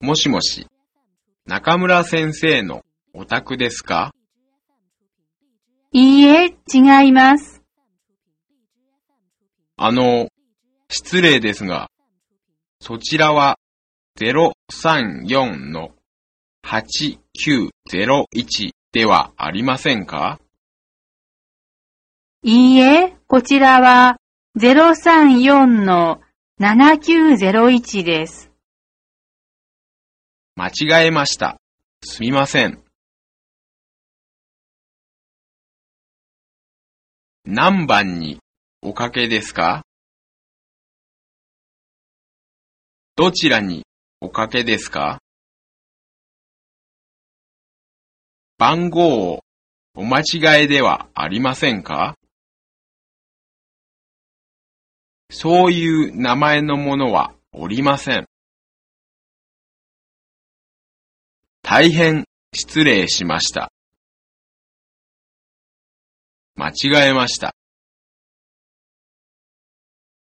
もしもし、中村先生のお宅ですか？いいえ、違います。あの、失礼ですが、そちらは034の8901ではありませんか？いいえ、こちらは034の7901です。間違えました。すみません。何番におかけですか？どちらにおかけですか？番号をお間違えではありませんか？そういう名前のものはおりません。大変失礼しました。間違えました。